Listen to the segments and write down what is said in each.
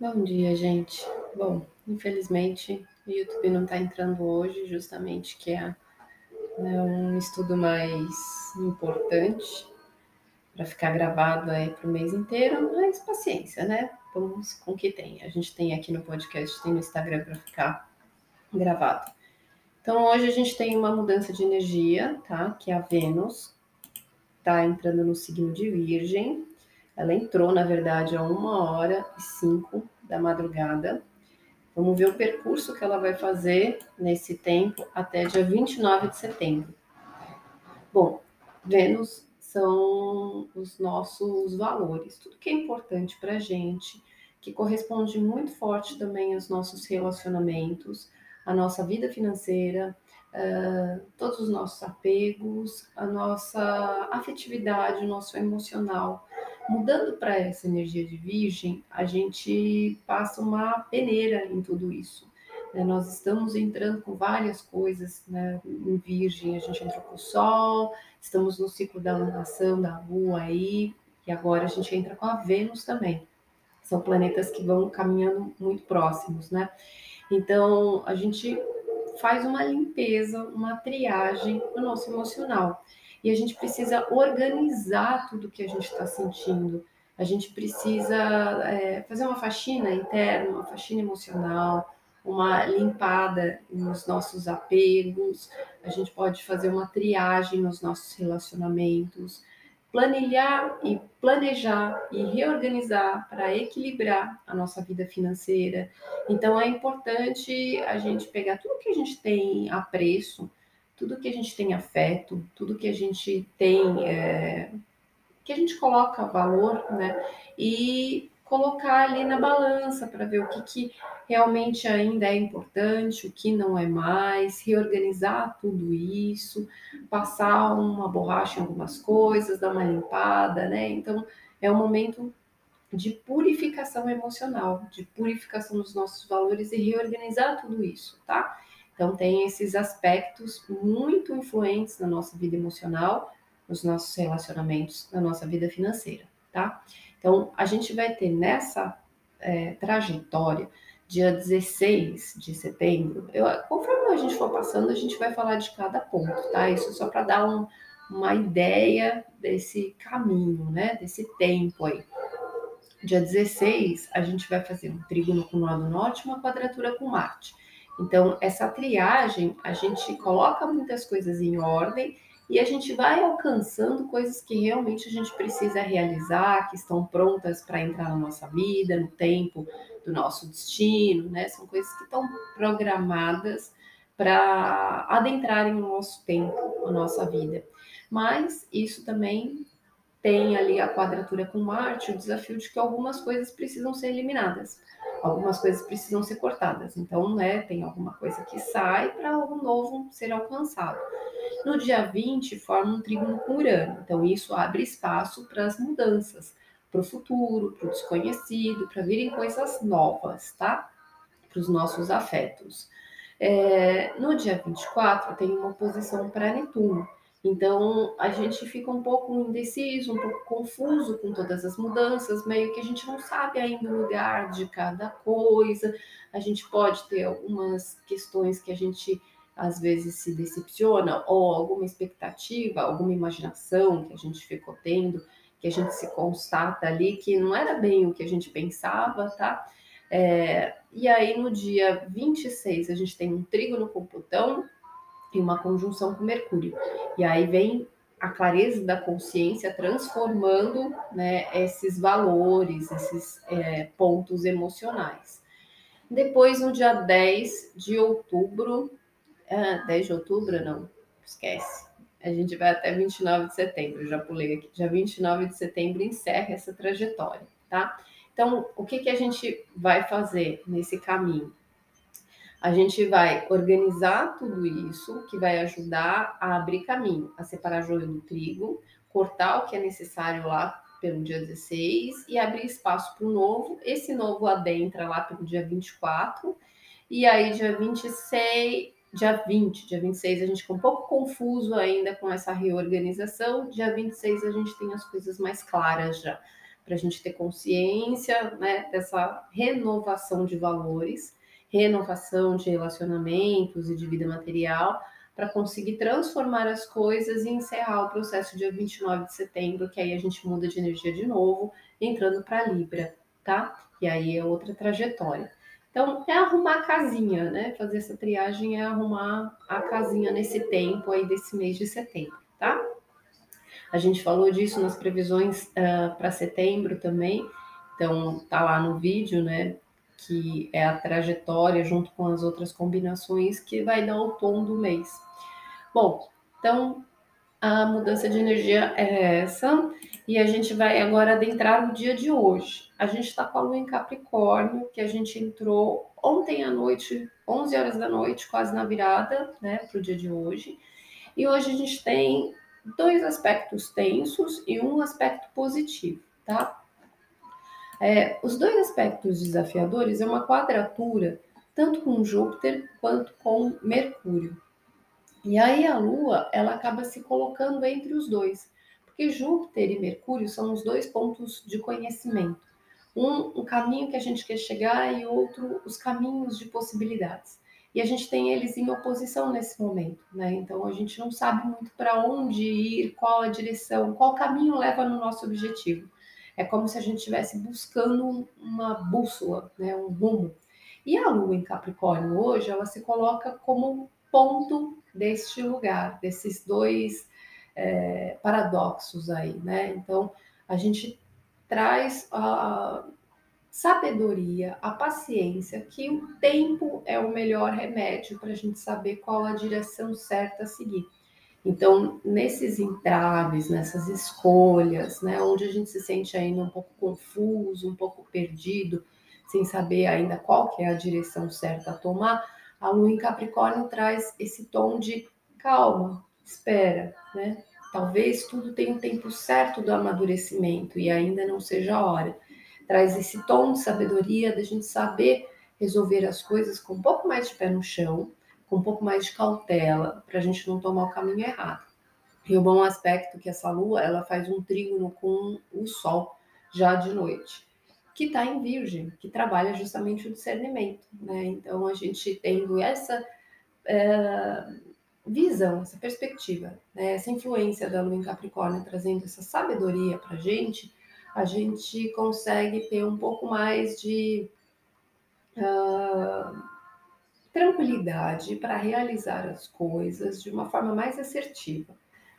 Bom dia, gente. Bom, infelizmente o YouTube não está entrando hoje, justamente que é né, um estudo mais importante para ficar gravado aí para o mês inteiro, mas paciência, né? Vamos com o que tem. A gente tem aqui no podcast, tem no Instagram para ficar gravado. Então hoje a gente tem uma mudança de energia, tá? Que é a Vênus está entrando no signo de Virgem ela entrou, na verdade, a uma hora e cinco da madrugada. Vamos ver o percurso que ela vai fazer nesse tempo até dia 29 de setembro. Bom, Vênus são os nossos valores, tudo que é importante para a gente, que corresponde muito forte também aos nossos relacionamentos, à nossa vida financeira, uh, todos os nossos apegos, a nossa afetividade, o nosso emocional. Mudando para essa energia de virgem, a gente passa uma peneira em tudo isso. Né? Nós estamos entrando com várias coisas né? em virgem, a gente entrou com o sol, estamos no ciclo da alunação da lua aí, e agora a gente entra com a Vênus também. São planetas que vão caminhando muito próximos, né? Então, a gente faz uma limpeza, uma triagem no nosso emocional. E a gente precisa organizar tudo que a gente está sentindo. A gente precisa é, fazer uma faxina interna, uma faxina emocional, uma limpada nos nossos apegos. A gente pode fazer uma triagem nos nossos relacionamentos planilhar e planejar e reorganizar para equilibrar a nossa vida financeira. Então é importante a gente pegar tudo que a gente tem apreço, tudo que a gente tem afeto, tudo que a gente tem, é, que a gente coloca valor, né? E colocar ali na balança para ver o que, que realmente ainda é importante, o que não é mais, reorganizar tudo isso, passar uma borracha em algumas coisas, dar uma limpada, né? Então é um momento de purificação emocional, de purificação dos nossos valores e reorganizar tudo isso, tá? Então tem esses aspectos muito influentes na nossa vida emocional, nos nossos relacionamentos, na nossa vida financeira, tá? Então, a gente vai ter nessa é, trajetória, dia 16 de setembro, eu, conforme a gente for passando, a gente vai falar de cada ponto, tá? Isso só para dar um, uma ideia desse caminho, né? Desse tempo aí. Dia 16, a gente vai fazer um trígono com o nó do norte uma quadratura com Marte. Então, essa triagem, a gente coloca muitas coisas em ordem e a gente vai alcançando coisas que realmente a gente precisa realizar, que estão prontas para entrar na nossa vida, no tempo do nosso destino, né? São coisas que estão programadas para adentrarem no nosso tempo, a nossa vida. Mas isso também tem ali a quadratura com Marte, o desafio de que algumas coisas precisam ser eliminadas algumas coisas precisam ser cortadas. Então, né, tem alguma coisa que sai para algo novo ser alcançado. No dia 20, forma um trígono com Urano. Então, isso abre espaço para as mudanças, para o futuro, para o desconhecido, para virem coisas novas, tá? Para os nossos afetos. É, no dia 24, tem uma oposição para Netuno. Então a gente fica um pouco indeciso, um pouco confuso com todas as mudanças, meio que a gente não sabe ainda o lugar de cada coisa. A gente pode ter algumas questões que a gente às vezes se decepciona, ou alguma expectativa, alguma imaginação que a gente ficou tendo, que a gente se constata ali que não era bem o que a gente pensava, tá? É, e aí no dia 26 a gente tem um trígono com Plutão em uma conjunção com Mercúrio. E aí vem a clareza da consciência transformando né, esses valores, esses é, pontos emocionais. Depois, no dia 10 de outubro, ah, 10 de outubro, não, esquece. A gente vai até 29 de setembro, já pulei aqui. Dia 29 de setembro encerra essa trajetória, tá? Então, o que, que a gente vai fazer nesse caminho? A gente vai organizar tudo isso, que vai ajudar a abrir caminho, a separar joio do trigo, cortar o que é necessário lá pelo dia 16 e abrir espaço para o novo. Esse novo adentra lá pelo dia 24, e aí dia 26, dia 20, dia 26 a gente fica um pouco confuso ainda com essa reorganização, dia 26 a gente tem as coisas mais claras já para a gente ter consciência né, dessa renovação de valores, renovação de relacionamentos e de vida material, para conseguir transformar as coisas e encerrar o processo dia 29 de setembro, que aí a gente muda de energia de novo, entrando para Libra, tá? E aí é outra trajetória. Então, é arrumar a casinha, né? Fazer essa triagem é arrumar a casinha nesse tempo aí desse mês de setembro, tá? A gente falou disso nas previsões uh, ah, para setembro também. Então, tá lá no vídeo, né? Que é a trajetória junto com as outras combinações que vai dar o tom do mês. Bom, então a mudança de energia é essa. E a gente vai agora adentrar no dia de hoje. A gente está com a lua em Capricórnio, que a gente entrou ontem à noite, 11 horas da noite, quase na virada, né, para o dia de hoje. E hoje a gente tem dois aspectos tensos e um aspecto positivo, tá? É, os dois aspectos desafiadores é uma quadratura, tanto com Júpiter quanto com Mercúrio. E aí a Lua, ela acaba se colocando entre os dois, porque Júpiter e Mercúrio são os dois pontos de conhecimento. Um, um caminho que a gente quer chegar e outro, os caminhos de possibilidades e a gente tem eles em oposição nesse momento, né? Então a gente não sabe muito para onde ir, qual a direção, qual caminho leva no nosso objetivo. É como se a gente estivesse buscando uma bússola, né? Um rumo. E a Lua em Capricórnio hoje, ela se coloca como ponto deste lugar, desses dois é, paradoxos aí, né? Então a gente traz a, sabedoria, a paciência, que o tempo é o melhor remédio para a gente saber qual a direção certa a seguir. Então, nesses entraves, nessas escolhas, né, onde a gente se sente ainda um pouco confuso, um pouco perdido, sem saber ainda qual que é a direção certa a tomar, a lua em Capricórnio traz esse tom de calma, espera, né? Talvez tudo tenha um tempo certo do amadurecimento e ainda não seja a hora traz esse tom de sabedoria da gente saber resolver as coisas com um pouco mais de pé no chão, com um pouco mais de cautela, para a gente não tomar o caminho errado. E o bom aspecto é que essa lua, ela faz um trígono com o sol já de noite, que está em virgem, que trabalha justamente o discernimento, né? Então a gente tendo essa é, visão, essa perspectiva, né? essa influência da lua em Capricórnio trazendo essa sabedoria para a gente, a gente consegue ter um pouco mais de uh, tranquilidade para realizar as coisas de uma forma mais assertiva.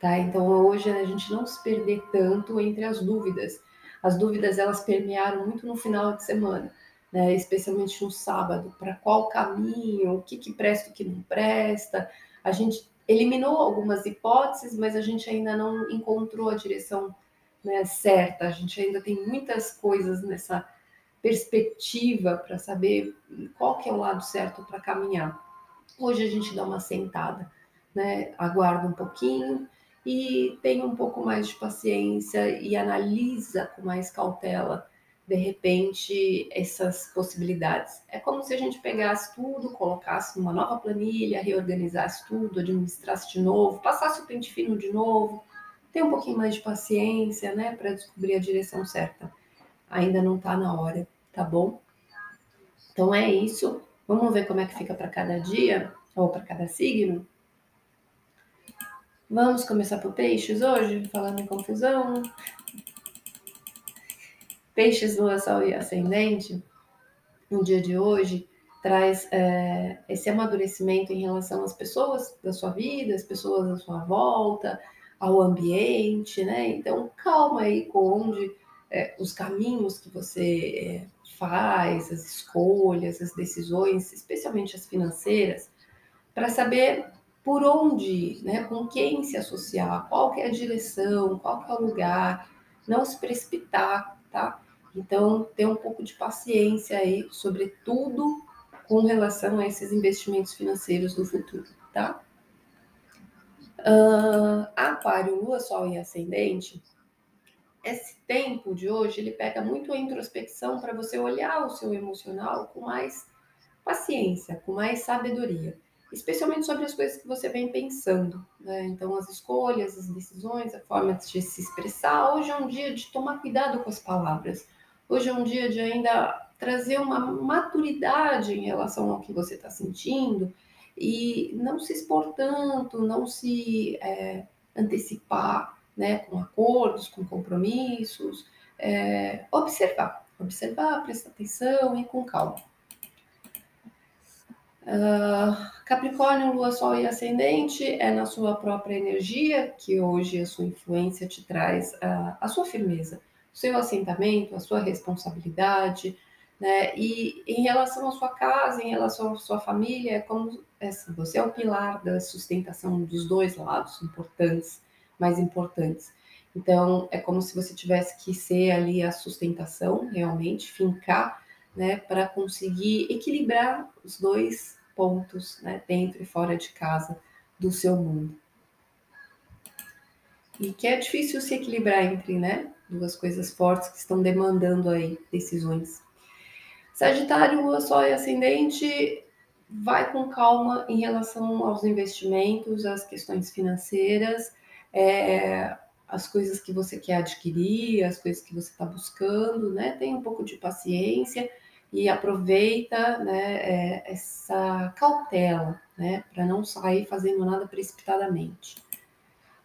Tá? Então hoje a gente não se perder tanto entre as dúvidas. As dúvidas elas permearam muito no final de semana, né? especialmente no sábado, para qual caminho, o que, que presta, o que não presta. A gente eliminou algumas hipóteses, mas a gente ainda não encontrou a direção né, certa. A gente ainda tem muitas coisas nessa perspectiva para saber qual que é o lado certo para caminhar. Hoje a gente dá uma sentada, né, aguarda um pouquinho e tem um pouco mais de paciência e analisa com mais cautela, de repente, essas possibilidades. É como se a gente pegasse tudo, colocasse numa nova planilha, reorganizasse tudo, administrasse de novo, passasse o pente fino de novo, ter um pouquinho mais de paciência, né, para descobrir a direção certa. Ainda não está na hora, tá bom? Então é isso. Vamos ver como é que fica para cada dia ou para cada signo. Vamos começar por peixes hoje, falando em confusão. Peixes, lua, sol e ascendente, no dia de hoje, traz é, esse amadurecimento em relação às pessoas da sua vida, as pessoas à sua volta, ao ambiente, né? Então, calma aí com onde é, os caminhos que você é, faz, as escolhas, as decisões, especialmente as financeiras, para saber por onde, né, com quem se associar, qual que é a direção, qual que é o lugar, não se precipitar, tá? Então, ter um pouco de paciência aí, sobretudo com relação a esses investimentos financeiros do futuro, tá? Uh, aquário, Lua, Sol e Ascendente, esse tempo de hoje ele pega muito a introspecção para você olhar o seu emocional com mais paciência, com mais sabedoria. especialmente sobre as coisas que você vem pensando. Né? Então, as escolhas, as decisões, a forma de se expressar. Hoje é um dia de tomar cuidado com as palavras. Hoje é um dia de ainda trazer uma maturidade em relação ao que você está sentindo e não se expor tanto, não se é, antecipar né, com acordos, com compromissos, é, observar, observar, prestar atenção e com calma. Uh, Capricórnio, Lua, Sol e Ascendente é na sua própria energia que hoje a sua influência te traz uh, a sua firmeza, o seu assentamento, a sua responsabilidade, né? E em relação à sua casa, em relação à sua família, é como é assim, você é o pilar da sustentação dos dois lados importantes, mais importantes. Então, é como se você tivesse que ser ali a sustentação, realmente, fincar né, para conseguir equilibrar os dois pontos, né, dentro e fora de casa do seu mundo. E que é difícil se equilibrar entre, né, duas coisas fortes que estão demandando aí decisões. Sagitário, Lua, Sol e Ascendente, vai com calma em relação aos investimentos, às questões financeiras, é, as coisas que você quer adquirir, as coisas que você está buscando, né? Tem um pouco de paciência e aproveita né, é, essa cautela, né, para não sair fazendo nada precipitadamente.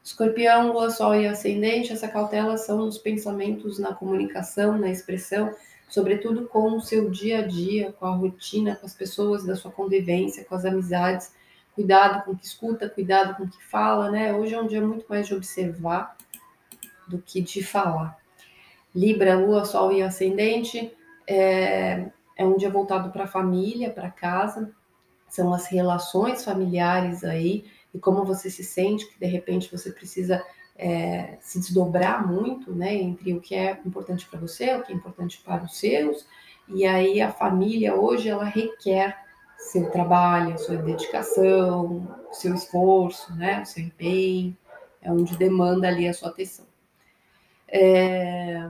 Escorpião, Lua, Sol e Ascendente, essa cautela são nos pensamentos, na comunicação, na expressão, sobretudo com o seu dia a dia, com a rotina, com as pessoas da sua convivência, com as amizades. Cuidado com o que escuta, cuidado com o que fala, né? Hoje é um dia muito mais de observar do que de falar. Libra, Lua, Sol e Ascendente, é, é um dia voltado para a família, para casa, são as relações familiares aí, e como você se sente, que de repente você precisa é, se desdobrar muito, né, entre o que é importante para você, o que é importante para os seus, e aí a família hoje ela requer seu trabalho, sua dedicação, seu esforço, né, o seu empenho, é onde demanda ali a sua atenção. É,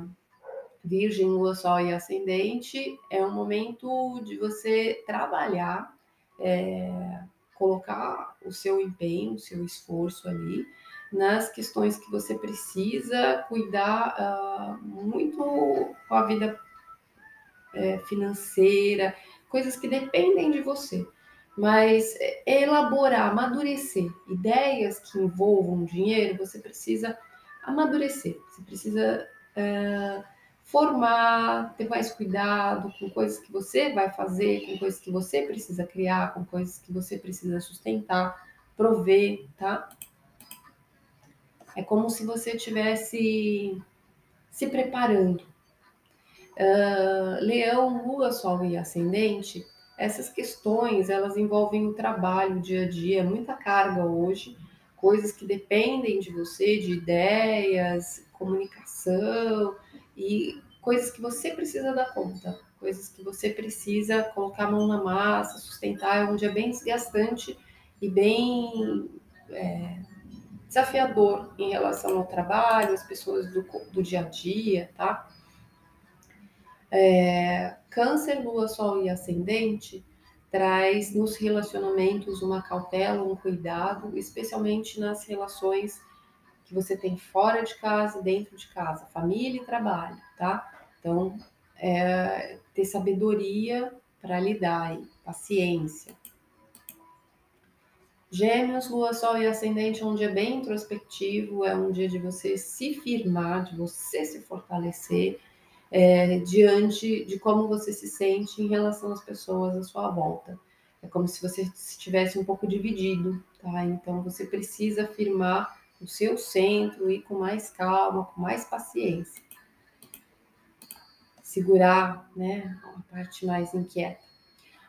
Virgem, Lua, Sol e Ascendente, é um momento de você trabalhar, é, colocar o seu empenho, o seu esforço ali nas questões que você precisa cuidar uh, muito com a vida é, financeira, coisas que dependem de você. Mas é, elaborar, amadurecer ideias que envolvam dinheiro, você precisa amadurecer, você precisa. Uh, formar, ter mais cuidado com coisas que você vai fazer, com coisas que você precisa criar, com coisas que você precisa sustentar, prover, tá? É como se você estivesse se preparando. Uh, leão, Lua, Sol e Ascendente, essas questões elas envolvem o trabalho, o dia a dia, muita carga hoje, coisas que dependem de você, de ideias, comunicação, e coisas que você precisa dar conta, coisas que você precisa colocar a mão na massa, sustentar. É um dia bem desgastante e bem é, desafiador em relação ao trabalho, as pessoas do, do dia a dia, tá? É, câncer, lua, sol e ascendente traz nos relacionamentos uma cautela, um cuidado, especialmente nas relações que você tem fora de casa e dentro de casa, família e trabalho, tá? Então, é, ter sabedoria para lidar aí, paciência. Gêmeos, Lua, Sol e Ascendente é um dia bem introspectivo, é um dia de você se firmar, de você se fortalecer é, diante de como você se sente em relação às pessoas à sua volta. É como se você estivesse um pouco dividido, tá? Então você precisa firmar o seu centro e com mais calma, com mais paciência. Segurar, né, a parte mais inquieta.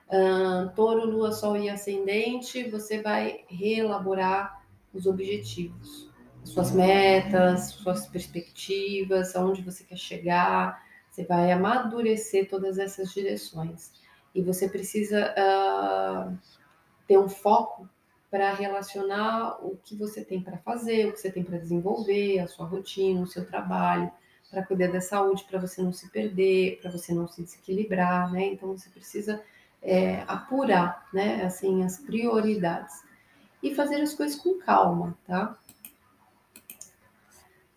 Uh, touro, lua, sol e ascendente, você vai reelaborar os objetivos, suas metas, suas perspectivas, aonde você quer chegar. Você vai amadurecer todas essas direções. E você precisa uh, ter um foco para relacionar o que você tem para fazer, o que você tem para desenvolver, a sua rotina, o seu trabalho, para cuidar da saúde, para você não se perder, para você não se desequilibrar, né? Então você precisa é, apurar, né, assim, as prioridades e fazer as coisas com calma, tá?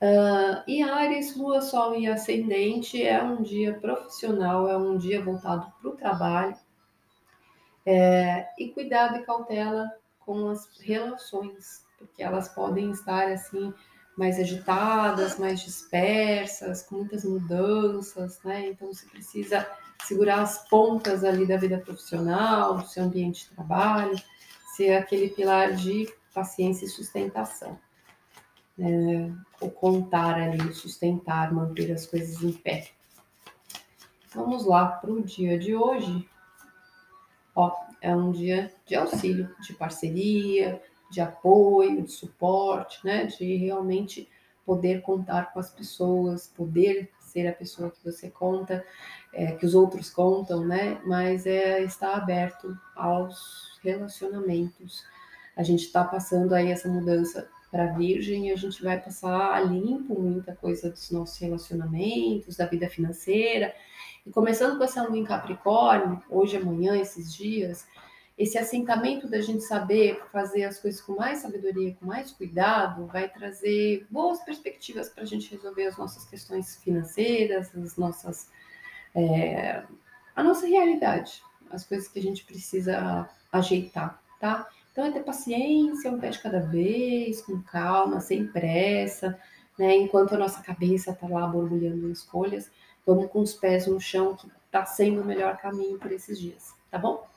Uh, e Ares, Lua, Sol e Ascendente é um dia profissional, é um dia voltado para o trabalho. É, e cuidado e cautela com as relações, porque elas podem estar assim mais agitadas, mais dispersas, com muitas mudanças, né? Então você precisa segurar as pontas ali da vida profissional, do seu ambiente de trabalho, ser aquele pilar de paciência e sustentação é, o contar ali, sustentar, manter as coisas em pé. Vamos lá para o dia de hoje. Ó, é um dia de auxílio, de parceria, de apoio, de suporte, né? De realmente poder contar com as pessoas, poder ser a pessoa que você conta, é, que os outros contam, né? Mas é estar aberto aos relacionamentos. A gente está passando aí essa mudança para Virgem, a gente vai passar a limpo muita coisa dos nossos relacionamentos, da vida financeira. E começando com essa lua em Capricórnio, hoje, amanhã, esses dias, esse assentamento da gente saber fazer as coisas com mais sabedoria, com mais cuidado, vai trazer boas perspectivas para a gente resolver as nossas questões financeiras, as nossas, é, a nossa realidade, as coisas que a gente precisa ajeitar, tá? Então é ter paciência, um pé de cada vez, com calma, sem pressa, né? Enquanto a nossa cabeça está lá borbulhando em escolhas, vamos com os pés no chão, que está sendo o melhor caminho por esses dias, tá bom?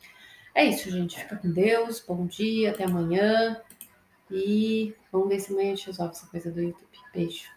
É isso, gente. Fica com Deus, bom dia, até amanhã. E vamos ver se amanhã a gente resolve essa coisa do YouTube. Beijo.